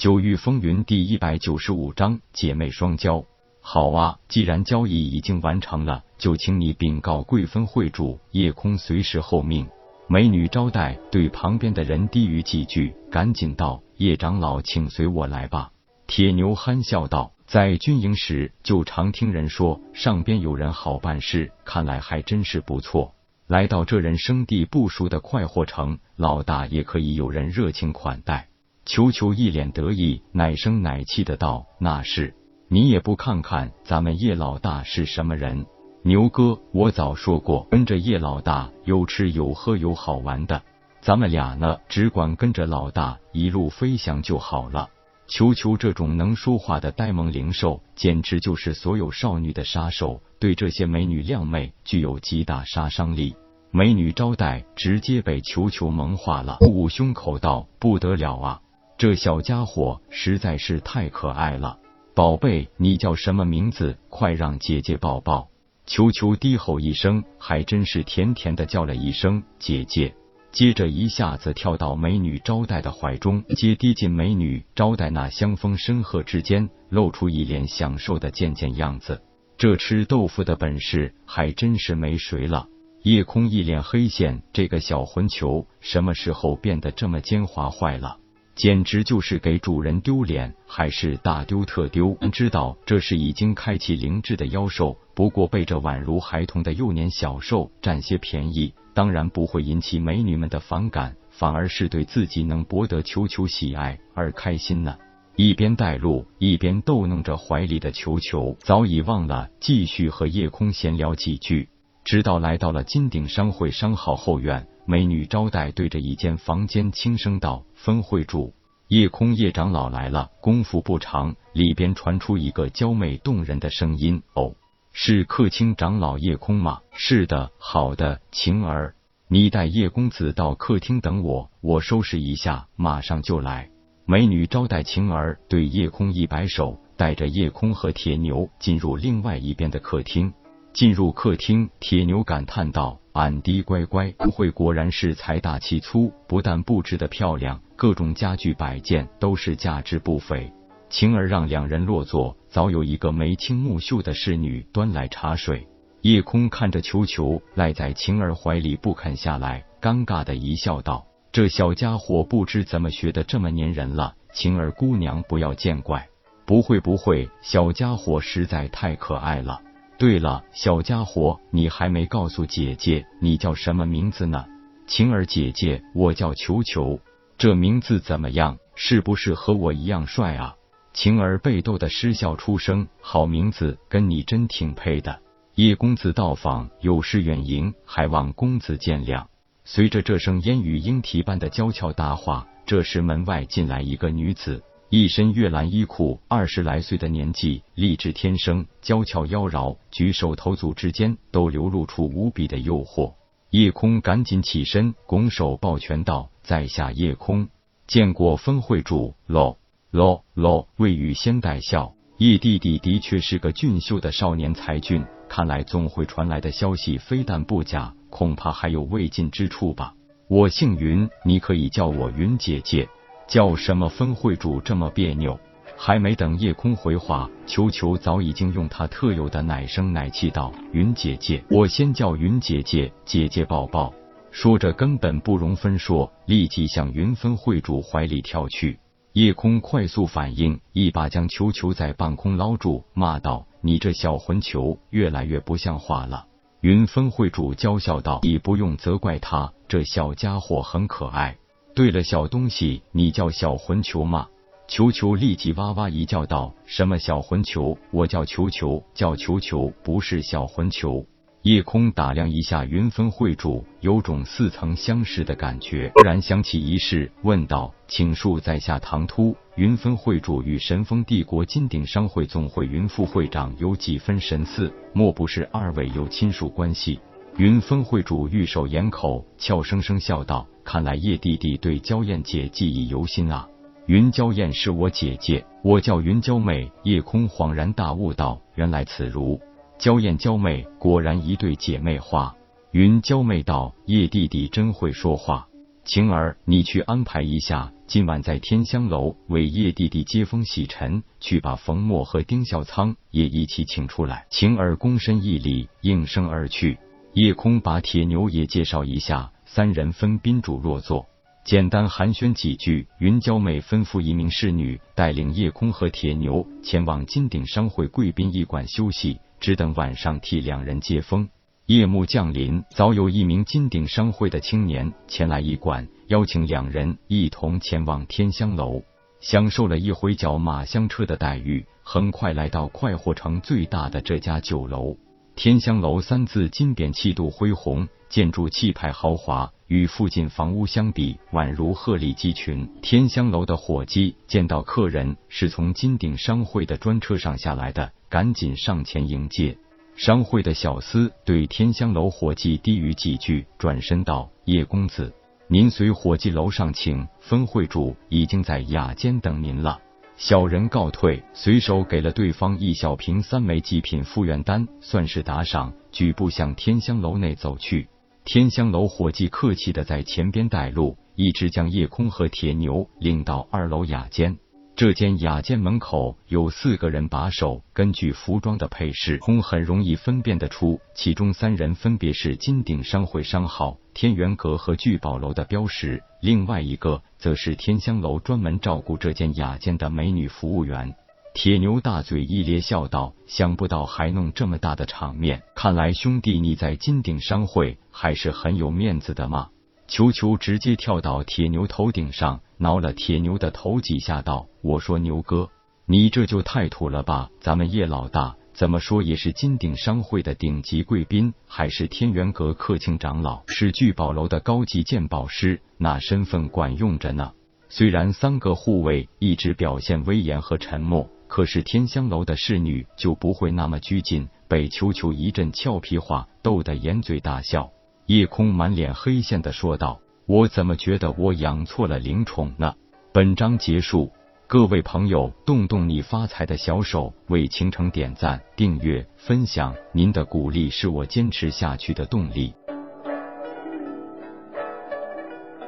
九域风云第一百九十五章姐妹双交。好啊，既然交易已经完成了，就请你禀告贵分会主夜空，随时候命。美女招待对旁边的人低语几句，赶紧道：“叶长老，请随我来吧。”铁牛憨笑道：“在军营时就常听人说，上边有人好办事，看来还真是不错。来到这人生地不熟的快活城，老大也可以有人热情款待。”球球一脸得意，奶声奶气的道：“那是，你也不看看咱们叶老大是什么人。牛哥，我早说过，跟着叶老大有吃有喝有好玩的，咱们俩呢，只管跟着老大一路飞翔就好了。”球球这种能说话的呆萌灵兽，简直就是所有少女的杀手，对这些美女靓妹具有极大杀伤力。美女招待直接被球球萌化了，捂捂胸口道：“不得了啊！”这小家伙实在是太可爱了，宝贝，你叫什么名字？快让姐姐抱抱！球球低吼一声，还真是甜甜的叫了一声姐姐，接着一下子跳到美女招待的怀中，接低进美女招待那香风深壑之间，露出一脸享受的贱贱样子。这吃豆腐的本事还真是没谁了。夜空一脸黑线，这个小混球什么时候变得这么奸猾坏了？简直就是给主人丢脸，还是大丢特丢！知道这是已经开启灵智的妖兽，不过被这宛如孩童的幼年小兽占些便宜，当然不会引起美女们的反感，反而是对自己能博得球球喜爱而开心呢。一边带路，一边逗弄着怀里的球球，早已忘了继续和夜空闲聊几句，直到来到了金鼎商会商号后院。美女招待对着一间房间轻声道：“分会主，夜空叶长老来了。”功夫不长，里边传出一个娇媚动人的声音：“哦，是客卿长老夜空吗？”“是的，好的，晴儿，你带叶公子到客厅等我，我收拾一下，马上就来。”美女招待晴儿对叶空一摆手，带着叶空和铁牛进入另外一边的客厅。进入客厅，铁牛感叹道。俺的乖乖，不会果然是财大气粗，不但布置的漂亮，各种家具摆件都是价值不菲。晴儿让两人落座，早有一个眉清目秀的侍女端来茶水。夜空看着球球赖在晴儿怀里不肯下来，尴尬的一笑道：“这小家伙不知怎么学的这么粘人了，晴儿姑娘不要见怪。”不会不会，小家伙实在太可爱了。对了，小家伙，你还没告诉姐姐你叫什么名字呢？晴儿姐姐，我叫球球，这名字怎么样？是不是和我一样帅啊？晴儿被逗得失笑出声，好名字，跟你真挺配的。叶公子到访，有失远迎，还望公子见谅。随着这声烟雨莺啼般的娇俏答话，这时门外进来一个女子。一身月蓝衣裤，二十来岁的年纪，丽质天生，娇俏妖娆，举手投足之间都流露出无比的诱惑。夜空赶紧起身，拱手抱拳道：“在下夜空，见过分会主。”喽喽喽，未雨先带笑。叶弟弟的确是个俊秀的少年才俊，看来总会传来的消息非但不假，恐怕还有未尽之处吧。我姓云，你可以叫我云姐姐。叫什么分会主这么别扭？还没等夜空回话，球球早已经用他特有的奶声奶气道：“云姐姐，我先叫云姐姐，姐姐抱抱。”说着根本不容分说，立即向云分会主怀里跳去。夜空快速反应，一把将球球在半空捞住，骂道：“你这小混球，越来越不像话了！”云分会主娇笑道：“你不用责怪他，这小家伙很可爱。”对了，小东西，你叫小混球吗？球球立即哇哇一叫道：“什么小混球？我叫球球，叫球球，不是小混球。”夜空打量一下云峰会主，有种似曾相识的感觉，突然想起一事，问道：“请恕在下唐突，云峰会主与神风帝国金鼎商会总会云副会长有几分神似，莫不是二位有亲属关系？”云峰会主玉手掩口，俏声声笑道。看来叶弟弟对娇艳姐记忆犹新啊！云娇艳是我姐姐，我叫云娇妹。夜空恍然大悟道：“原来此如，娇艳娇妹果然一对姐妹花。”云娇妹道：“叶弟弟真会说话。”晴儿，你去安排一下，今晚在天香楼为叶弟弟接风洗尘，去把冯墨和丁孝仓也一起请出来。晴儿躬身一礼，应声而去。叶空把铁牛也介绍一下，三人分宾主落座，简单寒暄几句。云娇妹吩咐一名侍女带领叶空和铁牛前往金鼎商会贵宾驿馆休息，只等晚上替两人接风。夜幕降临，早有一名金鼎商会的青年前来驿馆，邀请两人一同前往天香楼，享受了一回脚马香车的待遇。很快来到快活城最大的这家酒楼。天香楼三字金匾气度恢宏，建筑气派豪华，与附近房屋相比，宛如鹤立鸡群。天香楼的伙计见到客人是从金鼎商会的专车上下来的，赶紧上前迎接。商会的小厮对天香楼伙计低语几句，转身道：“叶公子，您随伙计楼上请，分会主已经在雅间等您了。”小人告退，随手给了对方一小瓶三枚祭品复原丹，算是打赏。举步向天香楼内走去。天香楼伙计客气的在前边带路，一直将夜空和铁牛领到二楼雅间。这间雅间门口有四个人把守，根据服装的配饰，空很容易分辨得出，其中三人分别是金鼎商会商号、天元阁和聚宝楼的标识，另外一个则是天香楼专门照顾这间雅间的美女服务员。铁牛大嘴一咧，笑道：“想不到还弄这么大的场面，看来兄弟你在金鼎商会还是很有面子的嘛。”球球直接跳到铁牛头顶上，挠了铁牛的头几下，道：“我说牛哥，你这就太土了吧？咱们叶老大怎么说也是金鼎商会的顶级贵宾，还是天元阁客卿长老，是聚宝楼的高级鉴宝师，那身份管用着呢。虽然三个护卫一直表现威严和沉默，可是天香楼的侍女就不会那么拘谨，被秋秋一阵俏皮话逗得掩嘴大笑。”夜空满脸黑线的说道：“我怎么觉得我养错了灵宠呢？”本章结束，各位朋友，动动你发财的小手，为倾城点赞、订阅、分享，您的鼓励是我坚持下去的动力。